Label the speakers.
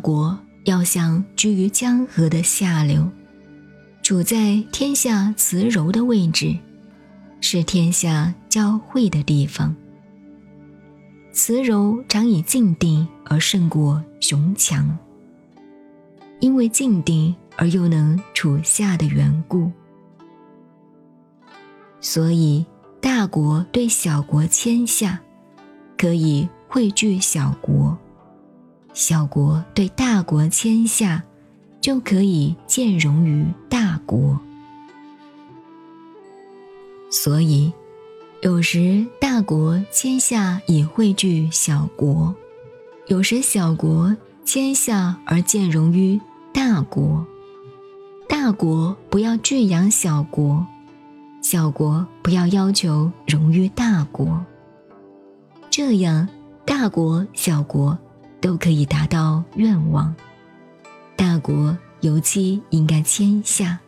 Speaker 1: 国要想居于江河的下流，处在天下慈柔的位置，是天下交汇的地方。慈柔常以静定而胜过雄强，因为静定而又能处下的缘故，所以大国对小国谦下，可以汇聚小国；小国对大国谦下，就可以兼容于大国。所以。有时大国谦下以汇聚小国，有时小国谦下而见容于大国。大国不要拒养小国，小国不要要求容于大国。这样，大国小国都可以达到愿望。大国尤其应该谦下。